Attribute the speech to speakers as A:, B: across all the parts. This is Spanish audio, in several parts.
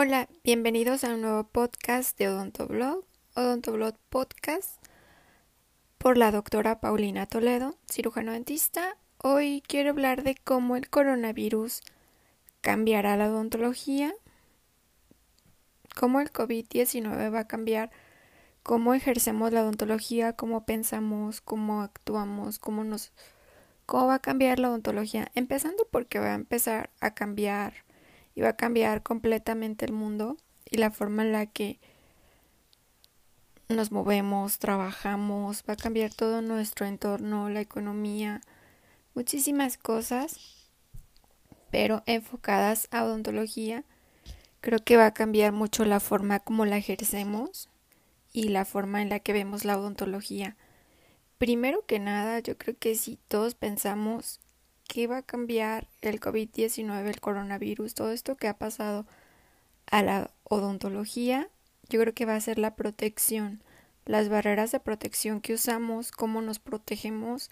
A: Hola, bienvenidos a un nuevo podcast de Odontoblog, Odontoblog Podcast, por la doctora Paulina Toledo, cirujano dentista. Hoy quiero hablar de cómo el coronavirus cambiará la odontología, cómo el COVID-19 va a cambiar cómo ejercemos la odontología, cómo pensamos, cómo actuamos, cómo nos cómo va a cambiar la odontología, empezando porque va a empezar a cambiar y va a cambiar completamente el mundo y la forma en la que nos movemos, trabajamos, va a cambiar todo nuestro entorno, la economía, muchísimas cosas, pero enfocadas a odontología. Creo que va a cambiar mucho la forma como la ejercemos y la forma en la que vemos la odontología. Primero que nada, yo creo que si todos pensamos que va a cambiar el COVID-19, el coronavirus, todo esto que ha pasado a la odontología, yo creo que va a ser la protección, las barreras de protección que usamos, cómo nos protegemos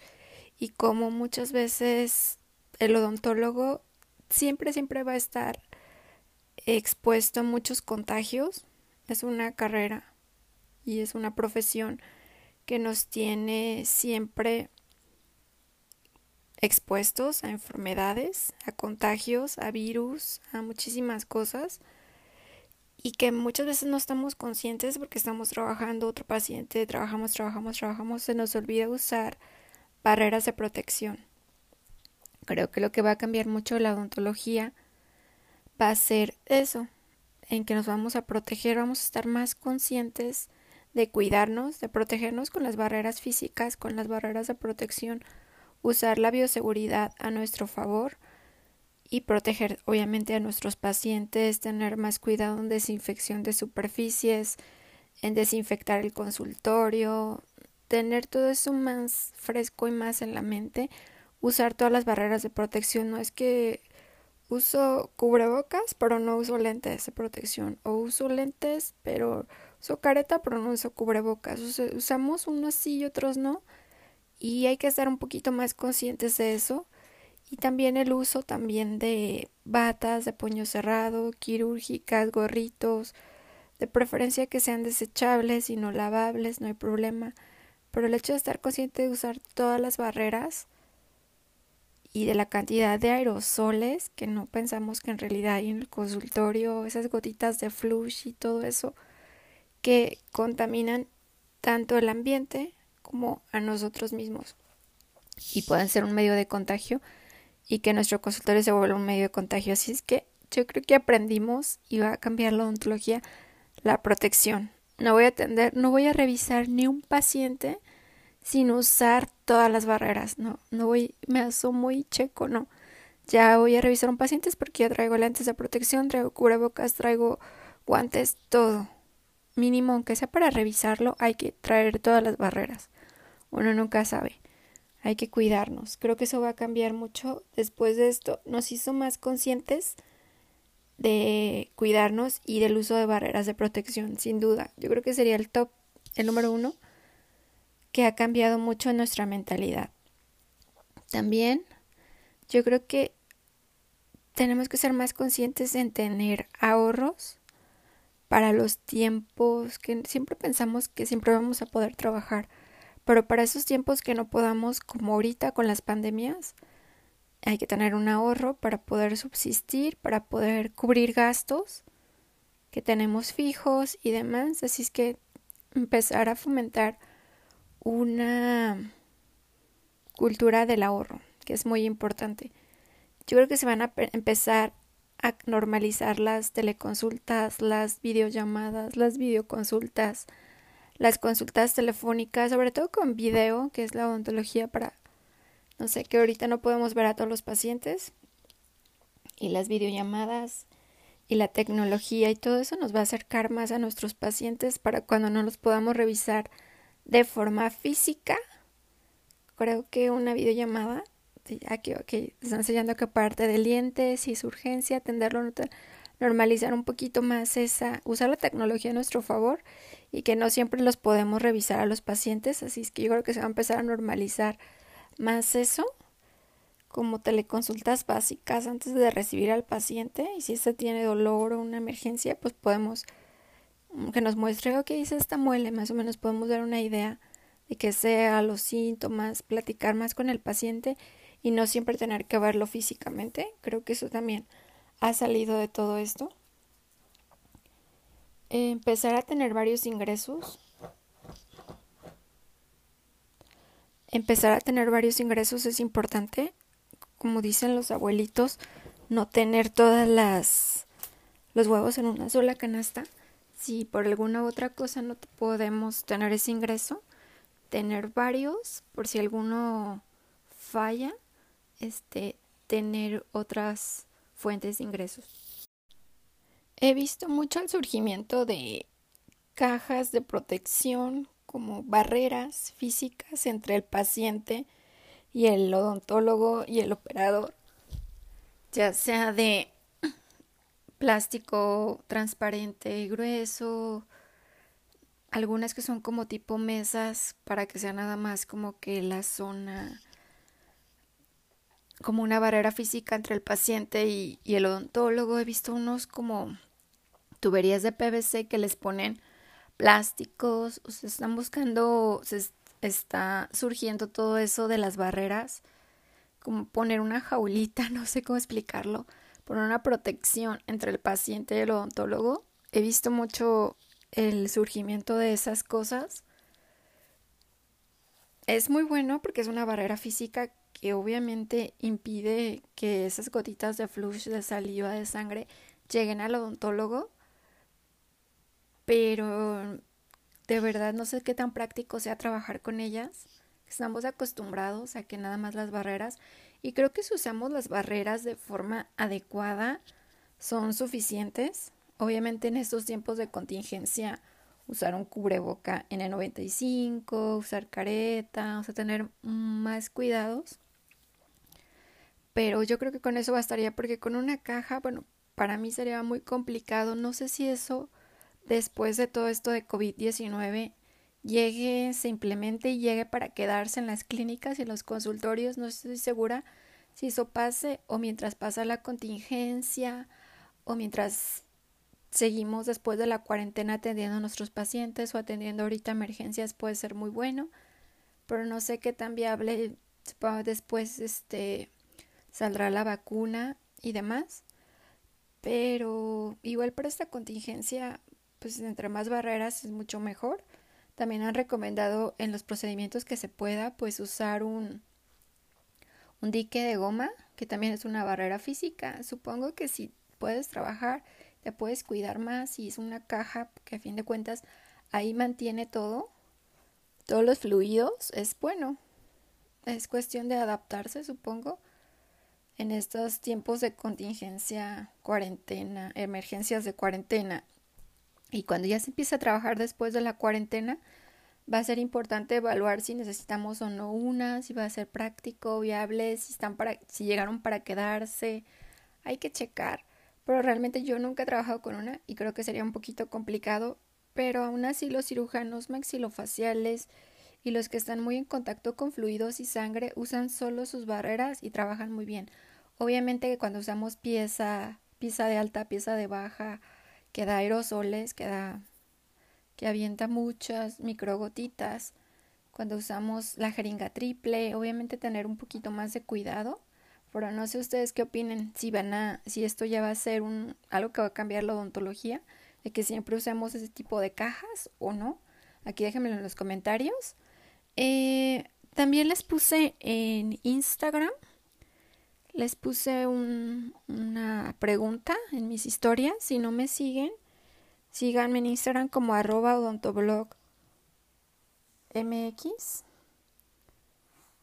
A: y cómo muchas veces el odontólogo siempre, siempre va a estar expuesto a muchos contagios. Es una carrera y es una profesión que nos tiene siempre expuestos a enfermedades, a contagios, a virus, a muchísimas cosas y que muchas veces no estamos conscientes porque estamos trabajando otro paciente, trabajamos, trabajamos, trabajamos, se nos olvida usar barreras de protección. Creo que lo que va a cambiar mucho la odontología va a ser eso, en que nos vamos a proteger, vamos a estar más conscientes de cuidarnos, de protegernos con las barreras físicas, con las barreras de protección, usar la bioseguridad a nuestro favor y proteger obviamente a nuestros pacientes, tener más cuidado en desinfección de superficies, en desinfectar el consultorio, tener todo eso más fresco y más en la mente, usar todas las barreras de protección, no es que uso cubrebocas pero no uso lentes de protección o uso lentes pero uso careta pero no uso cubrebocas. usamos unos sí y otros no. Y hay que estar un poquito más conscientes de eso. Y también el uso también de batas de puño cerrado, quirúrgicas, gorritos, de preferencia que sean desechables y no lavables, no hay problema. Pero el hecho de estar consciente de usar todas las barreras y de la cantidad de aerosoles que no pensamos que en realidad hay en el consultorio, esas gotitas de flush y todo eso, que contaminan tanto el ambiente como a nosotros mismos y pueden ser un medio de contagio y que nuestro consultorio se vuelva un medio de contagio. Así es que yo creo que aprendimos y va a cambiar la odontología la protección. No voy a atender, no voy a revisar ni un paciente sin usar todas las barreras. No, no voy, me asomo y checo, no. Ya voy a revisar un paciente porque ya traigo lentes de protección, traigo cubrebocas, traigo guantes, todo mínimo, aunque sea para revisarlo, hay que traer todas las barreras. Uno nunca sabe. Hay que cuidarnos. Creo que eso va a cambiar mucho después de esto. Nos hizo más conscientes de cuidarnos y del uso de barreras de protección, sin duda. Yo creo que sería el top, el número uno, que ha cambiado mucho nuestra mentalidad. También yo creo que tenemos que ser más conscientes en tener ahorros para los tiempos que siempre pensamos que siempre vamos a poder trabajar, pero para esos tiempos que no podamos, como ahorita con las pandemias, hay que tener un ahorro para poder subsistir, para poder cubrir gastos que tenemos fijos y demás. Así es que empezar a fomentar una cultura del ahorro, que es muy importante. Yo creo que se van a empezar a normalizar las teleconsultas, las videollamadas, las videoconsultas, las consultas telefónicas, sobre todo con video, que es la odontología para, no sé, que ahorita no podemos ver a todos los pacientes, y las videollamadas y la tecnología y todo eso nos va a acercar más a nuestros pacientes para cuando no los podamos revisar de forma física. Creo que una videollamada aquí, ok, están enseñando que parte del diente, si es urgencia, atenderlo, normalizar un poquito más esa, usar la tecnología a nuestro favor y que no siempre los podemos revisar a los pacientes, así es que yo creo que se va a empezar a normalizar más eso como teleconsultas básicas antes de recibir al paciente y si este tiene dolor o una emergencia, pues podemos que nos muestre, ok, es esta muele, más o menos podemos dar una idea de que sea los síntomas, platicar más con el paciente y no siempre tener que verlo físicamente. Creo que eso también ha salido de todo esto. Empezar a tener varios ingresos. Empezar a tener varios ingresos es importante como dicen los abuelitos, no tener todas las los huevos en una sola canasta. Si por alguna otra cosa no podemos tener ese ingreso, tener varios por si alguno falla, este tener otras fuentes de ingresos. He visto mucho el surgimiento de cajas de protección como barreras físicas entre el paciente y el odontólogo y el operador, ya sea de plástico transparente y grueso, algunas que son como tipo mesas para que sea nada más como que la zona, como una barrera física entre el paciente y, el odontólogo. He visto unos como tuberías de PVC que les ponen plásticos, se están buscando, está surgiendo todo eso de las barreras, como poner una jaulita, no sé cómo explicarlo, poner una protección entre el paciente y el odontólogo. He visto mucho el surgimiento de esas cosas. Es muy bueno porque es una barrera física que obviamente impide que esas gotitas de flush, de saliva, de sangre lleguen al odontólogo, pero de verdad no sé qué tan práctico sea trabajar con ellas. Estamos acostumbrados a que nada más las barreras y creo que si usamos las barreras de forma adecuada son suficientes. Obviamente en estos tiempos de contingencia usar un cubreboca N95, usar careta, o sea, tener más cuidados. Pero yo creo que con eso bastaría porque con una caja, bueno, para mí sería muy complicado. No sé si eso después de todo esto de COVID-19 llegue, se implemente y llegue para quedarse en las clínicas y los consultorios. No estoy segura si eso pase o mientras pasa la contingencia o mientras seguimos después de la cuarentena atendiendo a nuestros pacientes o atendiendo ahorita emergencias puede ser muy bueno, pero no sé qué tan viable después este saldrá la vacuna y demás. Pero igual para esta contingencia pues entre más barreras es mucho mejor. También han recomendado en los procedimientos que se pueda, pues usar un, un dique de goma, que también es una barrera física. Supongo que si puedes trabajar, te puedes cuidar más y es una caja que a fin de cuentas ahí mantiene todo, todos los fluidos, es bueno. Es cuestión de adaptarse, supongo, en estos tiempos de contingencia, cuarentena, emergencias de cuarentena y cuando ya se empieza a trabajar después de la cuarentena, va a ser importante evaluar si necesitamos o no una, si va a ser práctico, viable, si están para, si llegaron para quedarse. Hay que checar. Pero realmente yo nunca he trabajado con una y creo que sería un poquito complicado. Pero aún así los cirujanos maxilofaciales y los que están muy en contacto con fluidos y sangre usan solo sus barreras y trabajan muy bien. Obviamente que cuando usamos pieza, pieza de alta, pieza de baja, que da aerosoles, que da que avienta muchas microgotitas. Cuando usamos la jeringa triple, obviamente tener un poquito más de cuidado. Pero no sé ustedes qué opinen, si van a, si esto ya va a ser un algo que va a cambiar la odontología, de que siempre usemos ese tipo de cajas o no. Aquí déjenmelo en los comentarios. Eh, también les puse en Instagram les puse una pregunta en mis historias. Si no me siguen, síganme en Instagram como arroba odontoblog mx.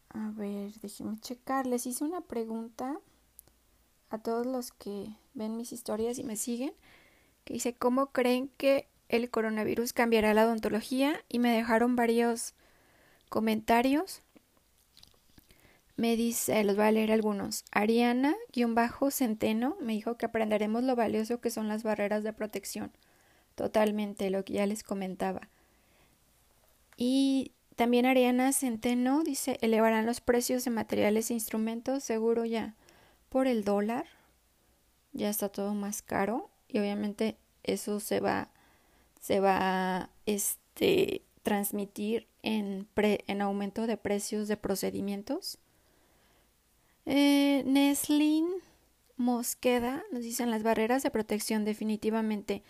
A: A ver, déjenme checar. Les hice una pregunta a todos los que ven mis historias y me siguen, que dice, ¿cómo creen que el coronavirus cambiará la odontología? Y me dejaron varios comentarios. Me dice, los voy a leer algunos. Ariana-Centeno me dijo que aprenderemos lo valioso que son las barreras de protección. Totalmente, lo que ya les comentaba. Y También Ariana Centeno dice, elevarán los precios de materiales e instrumentos, seguro ya por el dólar, ya está todo más caro y obviamente eso se va, se va a este, transmitir en, en aumento de precios de procedimientos. Eh, Neslin Mosqueda nos dicen las barreras de protección definitivamente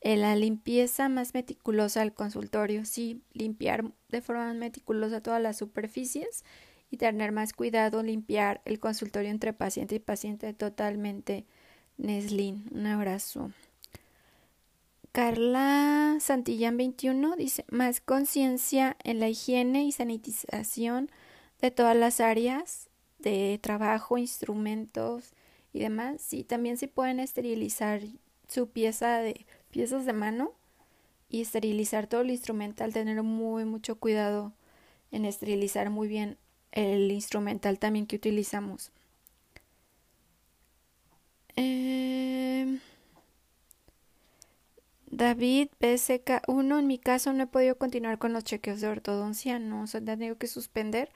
A: en la limpieza más meticulosa del consultorio, sí, limpiar de forma meticulosa todas las superficies y tener más cuidado, limpiar el consultorio entre paciente y paciente totalmente. Neslin, un abrazo. Carla Santillán 21 dice, más conciencia en la higiene y sanitización de todas las áreas de trabajo, instrumentos y demás. Sí, también se pueden esterilizar su pieza de piezas de mano y esterilizar todo el instrumental, tener muy mucho cuidado en esterilizar muy bien el instrumental también que utilizamos. Em, David BSK1, en mi caso no he podido continuar con los chequeos de ortodoncia, no, se han tenido que suspender.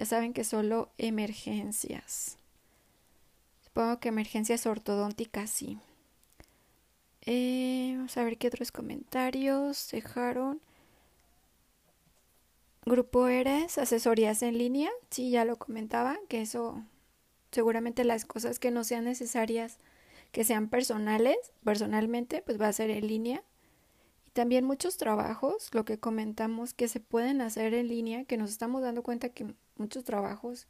A: Ya saben que solo emergencias. Supongo que emergencias ortodónticas sí. Eh, vamos a ver qué otros comentarios dejaron. Grupo Eres, asesorías en línea. Sí, ya lo comentaba, que eso seguramente las cosas que no sean necesarias, que sean personales, personalmente, pues va a ser en línea. También muchos trabajos, lo que comentamos, que se pueden hacer en línea, que nos estamos dando cuenta que muchos trabajos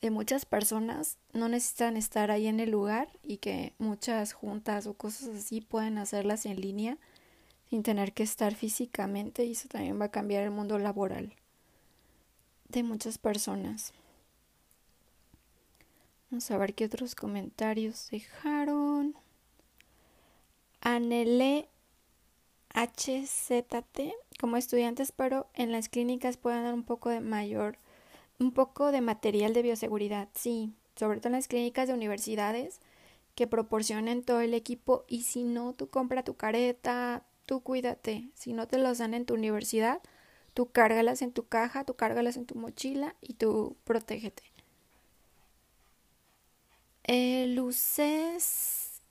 A: de muchas personas no necesitan estar ahí en el lugar y que muchas juntas o cosas así pueden hacerlas en línea sin tener que estar físicamente y eso también va a cambiar el mundo laboral de muchas personas. Vamos a ver qué otros comentarios dejaron. Anele HZT, como estudiantes, pero en las clínicas pueden dar un poco de mayor un poco de material de bioseguridad, sí, sobre todo en las clínicas de universidades que proporcionen todo el equipo y si no, tú compra tu careta, tú cuídate, si no te los dan en tu universidad, tú cárgalas en tu caja, tú cárgalas en tu mochila y tú protégete. Luces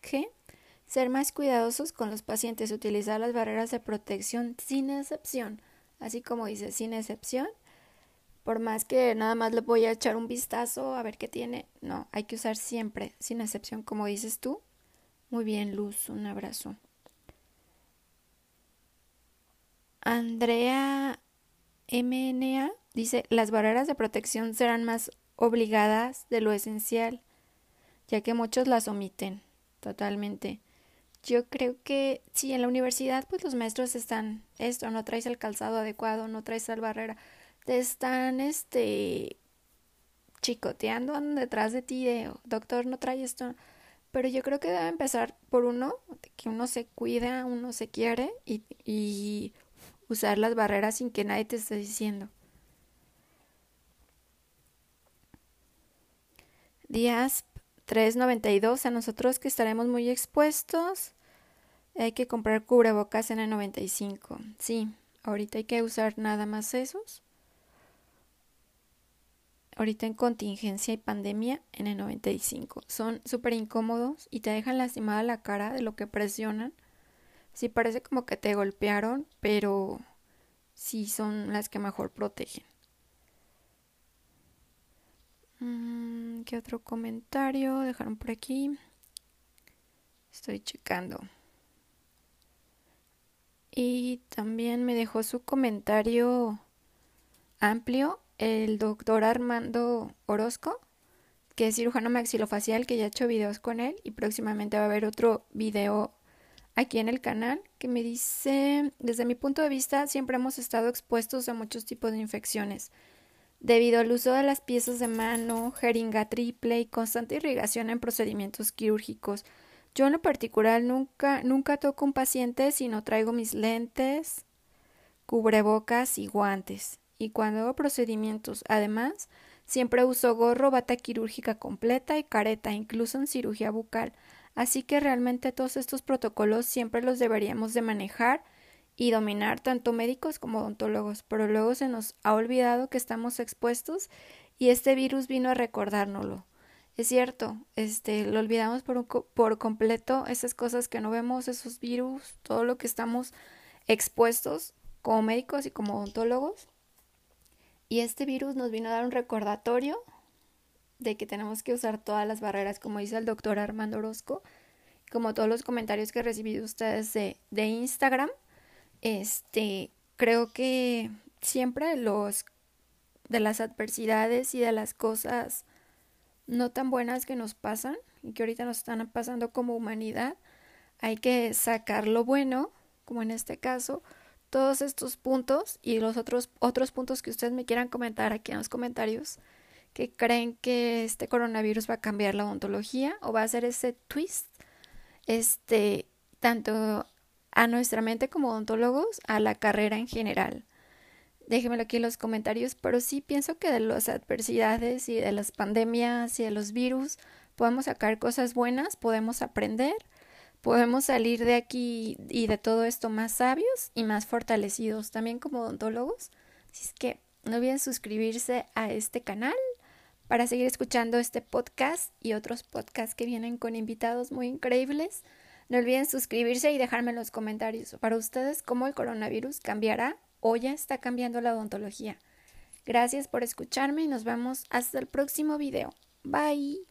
A: ¿qué? ser más cuidadosos con los pacientes, utilizar las barreras de protección sin excepción así como dice, sin excepción. Por más que nada más le voy a echar un vistazo a ver qué tiene, no, hay que usar siempre, sin excepción, como dices tú. Muy bien, Luz, un abrazo. Andrea MNA dice, las barreras de protección serán más obligadas de lo esencial, ya que muchos las omiten totalmente. Yo creo que sí, en la universidad pues los maestros están esto, no traes el calzado adecuado, no traes la barrera, te están este chicoteando detrás de ti de doctor no trae esto. Pero yo creo que debe empezar por uno, que uno se cuida, uno se quiere y, y usar las barreras sin que nadie te esté diciendo. Díaz 3.92. A nosotros que estaremos muy expuestos, hay que comprar cubrebocas en el 95. Sí, ahorita hay que usar nada más esos. Ahorita en contingencia y pandemia en el 95. Son súper incómodos y te dejan lastimada la cara de lo que presionan. Sí parece como que te golpearon, pero sí son las que mejor protegen. Mm, ¿Qué otro comentario dejaron por aquí? Estoy checando. Y también me dejó su comentario amplio el doctor Armando Orozco, que es cirujano maxilofacial, que ya he hecho videos con él y próximamente va a haber otro video aquí en el canal que me dice, desde mi punto de vista, siempre hemos estado expuestos a muchos tipos de infecciones debido al uso de las piezas de mano, jeringa triple y constante irrigación en procedimientos quirúrgicos. Yo en lo particular nunca, nunca toco un paciente si no traigo mis lentes, cubrebocas y guantes. Y cuando hago procedimientos, además, siempre uso gorro, bata quirúrgica completa y careta, incluso en cirugía bucal. Así que realmente todos estos protocolos siempre los deberíamos de manejar y dominar tanto médicos como odontólogos, pero luego se nos ha olvidado que estamos expuestos y este virus vino a recordárnoslo. Es cierto, este, lo olvidamos por, por completo, esas cosas que no vemos, esos virus, todo lo que estamos expuestos como médicos y como odontólogos. Y este virus nos vino a dar un recordatorio de que tenemos que usar todas las barreras, como dice el doctor Armando Orozco, como todos los comentarios que recibí de ustedes de, de Instagram. Este, creo que siempre los de las adversidades y de las cosas no tan buenas que nos pasan y que ahorita nos están pasando como humanidad, hay que sacar lo bueno, como en este caso, todos estos puntos y los otros otros puntos que ustedes me quieran comentar aquí en los comentarios que creen que este coronavirus va a cambiar la odontología o va a hacer ese twist este tanto a nuestra mente como odontólogos a la carrera en general déjenmelo aquí en los comentarios, pero sí pienso que de las adversidades y de las pandemias y de los virus podemos sacar cosas buenas, podemos aprender, podemos salir de aquí y de todo esto más sabios y más fortalecidos, también como odontólogos. Así es que no olviden suscribirse a este canal para seguir escuchando este podcast y otros podcasts que vienen con invitados muy increíbles. No olviden suscribirse y dejarme en los comentarios para ustedes cómo el coronavirus cambiará o ya está cambiando la odontología. Gracias por escucharme y nos vemos hasta el próximo video. Bye.